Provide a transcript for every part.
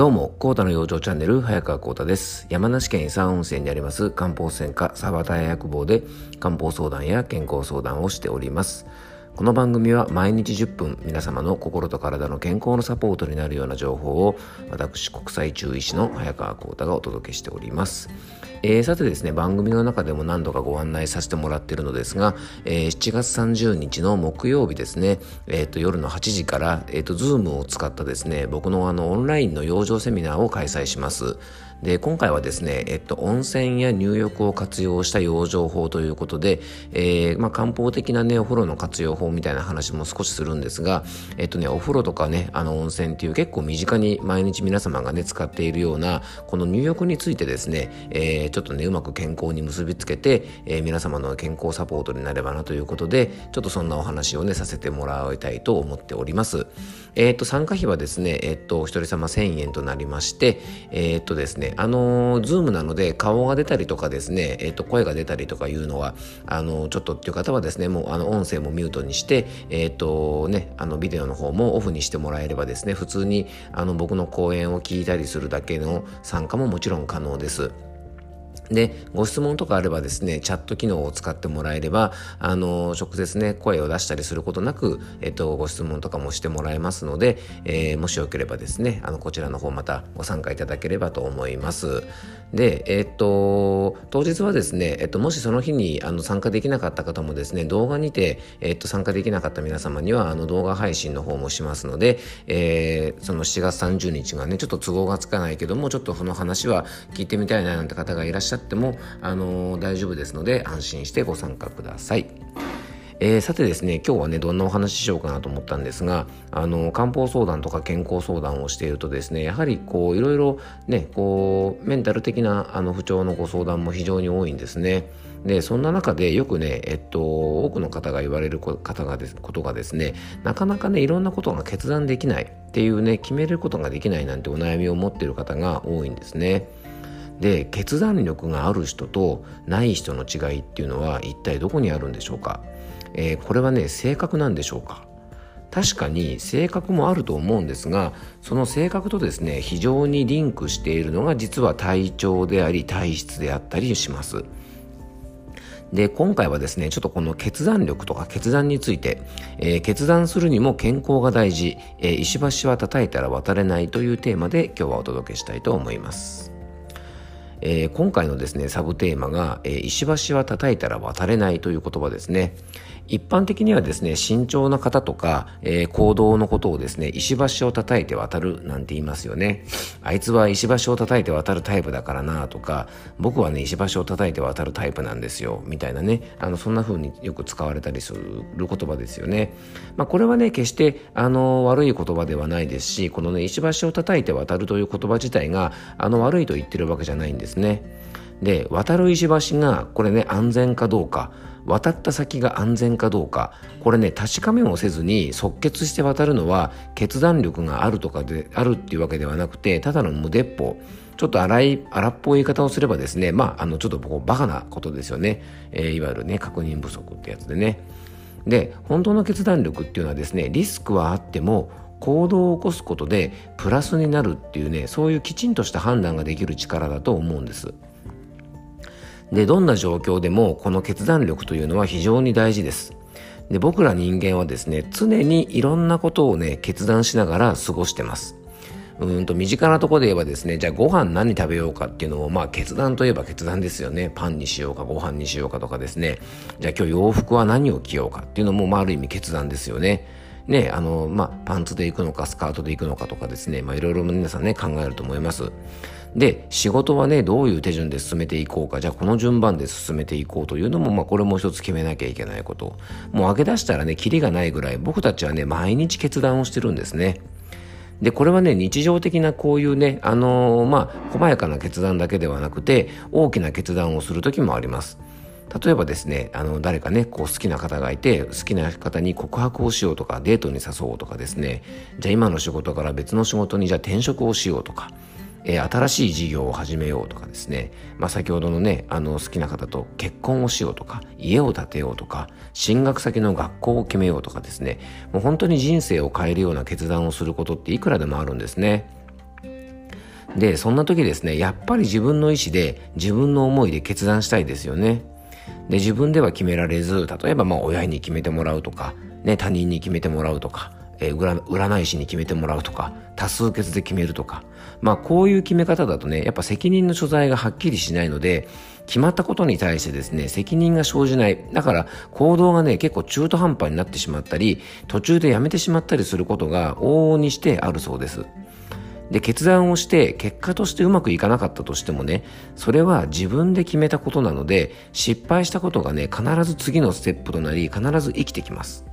どうも、コータの養生チャンネル、早川コータです。山梨県伊佐温泉にあります漢方専科サバタヤ薬房で漢方相談や健康相談をしております。この番組は毎日10分皆様の心と体の健康のサポートになるような情報を私国際中医師の早川幸太がお届けしております。えー、さてですね番組の中でも何度かご案内させてもらっているのですが、えー、7月30日の木曜日ですね、えーと、夜の8時から、えーと、Zoom を使ったですね僕のあのオンラインの養生セミナーを開催します。で今回はですね、えっと、温泉や入浴を活用した養生法ということで、えー、まあ、漢方的なねお風呂の活用法みたいな話も少しするんですが、えっとね、お風呂とかねあの温泉っていう結構身近に毎日皆様がね使っているようなこの入浴についてですね、えー、ちょっとねうまく健康に結びつけて、えー、皆様の健康サポートになればなということでちょっとそんなお話をねさせてもらいたいと思っております。えっと参加費はですね、えっとお一人様1000円となりまして、えっとですねあのズームなので顔が出たりとかですね、えっ、ー、と声が出たりとかいうのはあのちょっとっていう方はですねもうあの音声もミュートにしてえっ、ー、とねあのビデオの方もオフにしてもらえればですね普通にあの僕の講演を聞いたりするだけの参加ももちろん可能です。で、ご質問とかあればですね、チャット機能を使ってもらえれば、あの、直接ね、声を出したりすることなく、えっと、ご質問とかもしてもらえますので、えー、もしよければですね、あの、こちらの方またご参加いただければと思います。で、えっと、当日はですね、えっと、もしその日にあの参加できなかった方もですね、動画にて、えっと、参加できなかった皆様には、あの、動画配信の方もしますので、えー、その7月30日がね、ちょっと都合がつかないけども、ちょっとその話は聞いてみたいななんて方がいらっしゃっても、あの大丈夫ですので安心してご参加ください。えー、さてですね今日はねどんなお話ししようかなと思ったんですがあの漢方相談とか健康相談をしているとですねやはりこういろいろねこうメンタル的なあの不調のご相談も非常に多いんですね。でそんな中でよくね、えっと、多くの方が言われる方がですことがですねなかなかねいろんなことが決断できないっていうね決めることができないなんてお悩みを持っている方が多いんですね。で決断力がある人とない人の違いっていうのは一体どこにあるんでしょうか、えー、これはね性格なんでしょうか？確かに性格もあると思うんですがその性格とですね非常にリンクしているのが実は体調であり体質であったりします。で今回はですねちょっとこの決断力とか決断について、えー、決断するにも健康が大事、えー、石橋は叩いたら渡れないというテーマで今日はお届けしたいと思います。えー、今回のですねサブテーマが、えー、石橋は叩いたら渡れないという言葉ですね。一般的にはですね慎重な方とか、えー、行動のことをですね石橋を叩いて渡るなんて言いますよね。あいつは石橋を叩いて渡るタイプだからなとか僕はね石橋を叩いて渡るタイプなんですよみたいなね。あのそんな風によく使われたりする言葉ですよね。まあこれはね決してあの悪い言葉ではないですしこのね石橋を叩いて渡るという言葉自体があの悪いと言ってるわけじゃないんですね。で渡る石橋がこれね安全かどうか。渡った先が安全かどうか。これね確かめもせずに即決して渡るのは決断力があるとかであるっていうわけではなくてただの無鉄砲。ちょっと荒い荒っぽい言い方をすればですねまああのちょっとこうバカなことですよね、えー、いわゆるね確認不足ってやつでね。で本当の決断力っていうのはですねリスクはあっても行動を起こすことでプラスになるっていうねそういうきちんとした判断ができる力だと思うんです。で、どんな状況でもこの決断力というのは非常に大事です。で、僕ら人間はですね、常にいろんなことをね、決断しながら過ごしてます。うんと身近なところで言えばですね、じゃあご飯何食べようかっていうのも、まあ決断といえば決断ですよね。パンにしようかご飯にしようかとかですね。じゃあ今日洋服は何を着ようかっていうのも、まあある意味決断ですよね。ね、あの、まあパンツで行くのかスカートで行くのかとかですね、まあいろいろ皆さんね考えると思います。で仕事はねどういう手順で進めていこうかじゃあこの順番で進めていこうというのも、まあ、これも一つ決めなきゃいけないこともう上げ出したらねキリがないぐらい僕たちはね毎日決断をしてるんですね。で、これはね、日常的なこういうね、あのー、まあ、細やかな決断だけではなくて、大きな決断をする時もあります。例えばですね、あの、誰かね、こう好きな方がいて、好きな方に告白をしようとか、デートに誘おうとかですね、じゃあ今の仕事から別の仕事にじゃあ転職をしようとか、えー、新しい事業を始めようとかですね、まあ、先ほどのねあの好きな方と結婚をしようとか家を建てようとか進学先の学校を決めようとかですね。もう本当に人生を変えるような決断をすることっていくらでもあるんですね。でそんな時ですねやっぱり自分の意思で自分の思いで決断したいですよね。で自分では決められず例えばまあ親に決めてもらうとか、ね、他人に決めてもらうとか、えー、占い師に決めてもらうとか多数決で決めるとか。まあこういう決め方だとねやっぱ責任の所在がはっきりしないので決まったことに対してですね責任が生じない。だから行動がね結構中途半端になってしまったり途中でやめてしまったりすることが往々にしてあるそうです。で決断をして結果としてうまくいかなかったとしてもねそれは自分で決めたことなので失敗したことがね必ず次のステップとなり必ず生きてきます。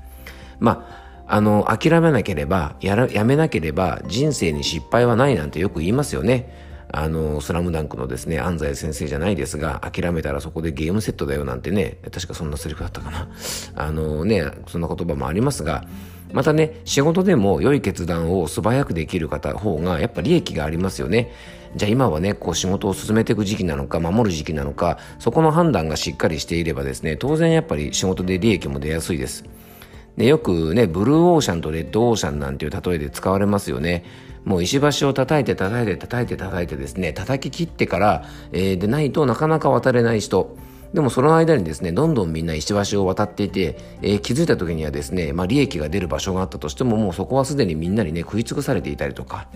まああの諦めなければやらやめなければ人生に失敗はないなんてよく言いますよねあの、スラムダンクのですね、安西先生じゃないですが、諦めたらそこでゲームセットだよなんてね、確かそんなセリフだったかな。あのね、そんな言葉もありますが、またね、仕事でも良い決断を素早くできる方方がやっぱ利益がありますよね。じゃあ今はね、こう仕事を進めていく時期なのか、守る時期なのか、そこの判断がしっかりしていればですね、当然やっぱり仕事で利益も出やすいです。でよくね、ブルーオーシャンとレッドオーシャンなんていう例えで使われますよね。もう石橋を叩いて叩いて叩いて叩いてですね、叩き切ってから、えー、でないとなかなか渡れない人。でもその間にですね、どんどんみんな石橋を渡っていて、えー、気づいた時にはですね、まあ利益が出る場所があったとしても、もうそこはすでにみんなにね、食い尽くされていたりとか、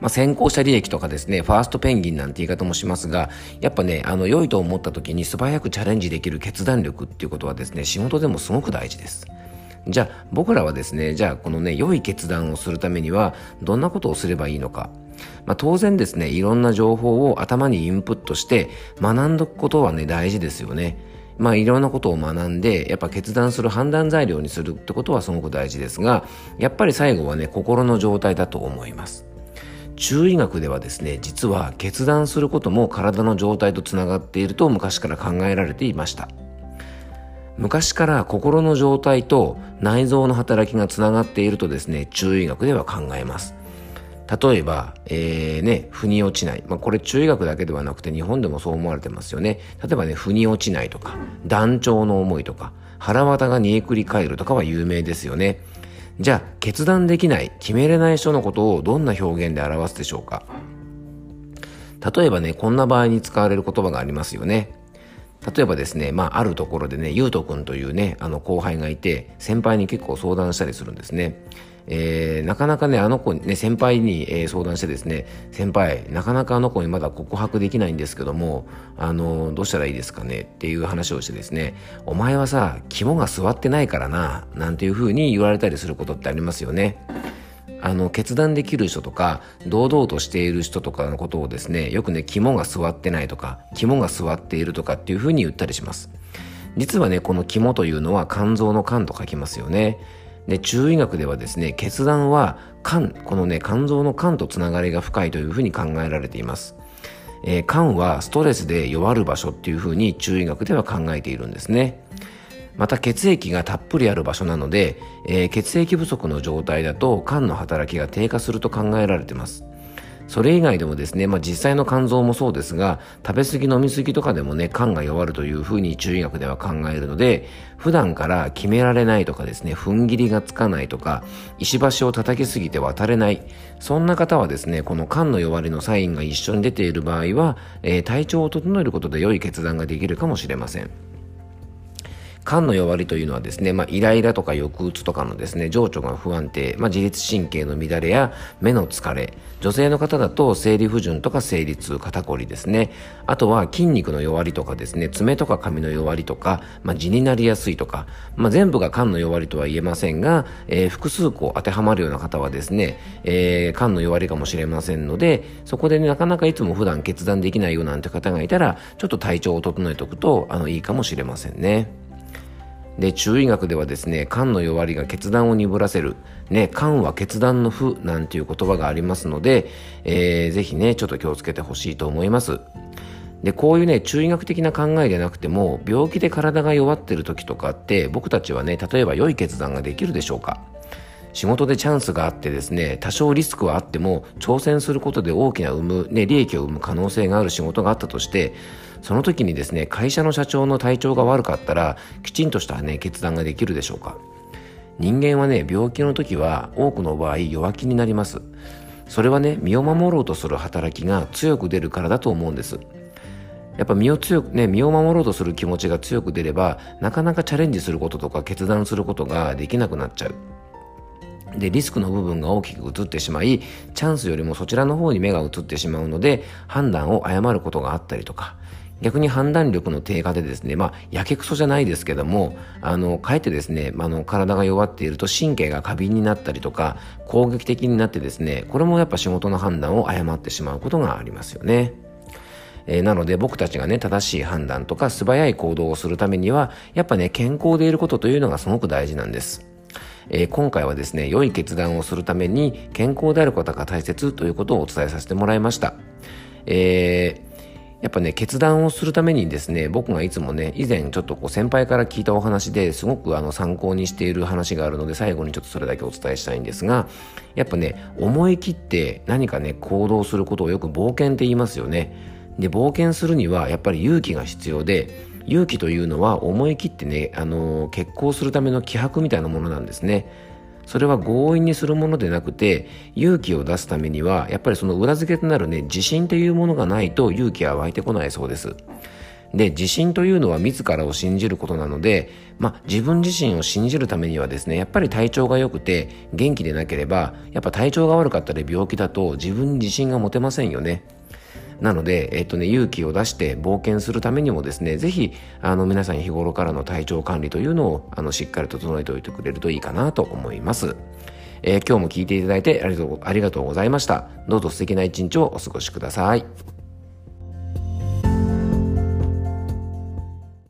まあ、先行者利益とかですね、ファーストペンギンなんて言い方もしますが、やっぱね、あの、良いと思った時に素早くチャレンジできる決断力っていうことはですね、仕事でもすごく大事です。じゃあ、僕らはですね、じゃあ、このね、良い決断をするためには、どんなことをすればいいのか。まあ、当然ですね、いろんな情報を頭にインプットして学んどくことはね、大事ですよね。まあいろんなことを学んで、やっぱ決断する判断材料にするってことはすごく大事ですが、やっぱり最後はね、心の状態だと思います。中医学ではですね、実は決断することも体の状態とつながっていると昔から考えられていました。昔から心の状態と内臓の働きがつながっているとですね、中医学では考えます。例えば、えー、ね、腑に落ちない。まあ、これ中医学だけではなくて日本でもそう思われてますよね。例えばね、腑に落ちないとか、断腸の思いとか、腹渡が煮えくり返るとかは有名ですよね。じゃあ、決断できない、決めれない人のことをどんな表現で表すでしょうか？例えばね、こんな場合に使われる言葉がありますよね。例えばですね、まあ、あるところでね、ゆうとくんというね、あの後輩がいて、先輩に結構相談したりするんですね。えー、なかなかね、あの子にね、先輩に、えー、相談してですね、先輩、なかなかあの子にまだ告白できないんですけども、あの、どうしたらいいですかねっていう話をしてですね、お前はさ、肝が座ってないからな、なんていう風に言われたりすることってありますよね。あの、決断できる人とか、堂々としている人とかのことをですね、よくね、肝が座ってないとか、肝が座っているとかっていう風に言ったりします。実はね、この肝というのは肝臓の肝と書きますよね。で、中医学ではですね、決断は肝、このね、肝臓の肝とつながりが深いというふうに考えられています。えー、肝はストレスで弱る場所っていうふうに中医学では考えているんですね。また血液がたっぷりある場所なので、えー、血液不足の状態だと肝の働きが低下すると考えられています。それ以外でもですね、まあ、実際の肝臓もそうですが、食べ過ぎ飲み過ぎとかでもね、肝が弱るというふうに中医学では考えるので、普段から決められないとかですね、踏ん切りがつかないとか、石橋を叩きすぎて渡れない、そんな方はですね、この肝の弱りのサインが一緒に出ている場合は、えー、体調を整えることで良い決断ができるかもしれません。肝の弱りというのはですね、まあ、イライラとか抑うつとかのですね、情緒が不安定、まあ、自律神経の乱れや目の疲れ、女性の方だと生理不順とか生理痛、肩こりですね。あとは筋肉の弱りとかですね、爪とか髪の弱りとか、まあ、痔になりやすいとか、まあ、全部が肝の弱りとは言えませんが、えー、複数個当てはまるような方はですね、えー、肝の弱りかもしれませんので、そこで、ね、なかなかいつも普段決断できないようなんて方がいたら、ちょっと体調を整えておくと、あの、いいかもしれませんね。で、中医学ではですね、肝の弱りが決断を鈍らせる。ね、肝は決断の負なんていう言葉がありますので、えー、ぜひね、ちょっと気をつけてほしいと思います。で、こういうね、中医学的な考えでなくても、病気で体が弱ってる時とかって、僕たちはね、例えば良い決断ができるでしょうか仕事でチャンスがあってですね、多少リスクはあっても、挑戦することで大きな生む、ね、利益を生む可能性がある仕事があったとして、その時にですね、会社の社長の体調が悪かったら、きちんとしたね、決断ができるでしょうか。人間はね、病気の時は多くの場合弱気になります。それはね身を守ろうとする働きが強く出るからだと思うんですやっぱ身を強くね身を守ろうとする気持ちが強く出ればなかなかチャレンジすることとか決断することができなくなっちゃうでリスクの部分が大きく移ってしまいチャンスよりもそちらの方に目が移ってしまうので判断を誤ることがあったりとか逆に判断力の低下でですね、まあ、やけくそじゃないですけども、あの、かえってですね、あの、体が弱っていると神経が過敏になったりとか、攻撃的になってですね、これもやっぱ仕事の判断を誤ってしまうことがありますよね。えー、なので僕たちがね、正しい判断とか素早い行動をするためには、やっぱね、健康でいることというのがすごく大事なんです。えー、今回はですね、良い決断をするために健康であることが大切ということをお伝えさせてもらいました。えーやっぱね、決断をするためにですね、僕がいつもね、以前ちょっとこう先輩から聞いたお話ですごくあの参考にしている話があるので、最後にちょっとそれだけお伝えしたいんですが、やっぱね、思い切って何かね、行動することをよく冒険って言いますよね。で、冒険するにはやっぱり勇気が必要で、勇気というのは思い切ってね、あの決行するための気迫みたいなものなんですね。それは強引にするものでなくて勇気を出すためにはやっぱりその裏付けとなるね自信というものがないと勇気は湧いてこないそうです。で自信というのは自らを信じることなので、まあ、自分自身を信じるためにはですねやっぱり体調が良くて元気でなければやっぱ体調が悪かったり病気だと自分に自信が持てませんよね。なので、えっとね、勇気を出して冒険するためにもですね、ぜひ、あの、皆さん日頃からの体調管理というのを、あの、しっかり整えておいてくれるといいかなと思います。えー、今日も聞いていただいてありがとうございました。どうぞ素敵な一日をお過ごしください。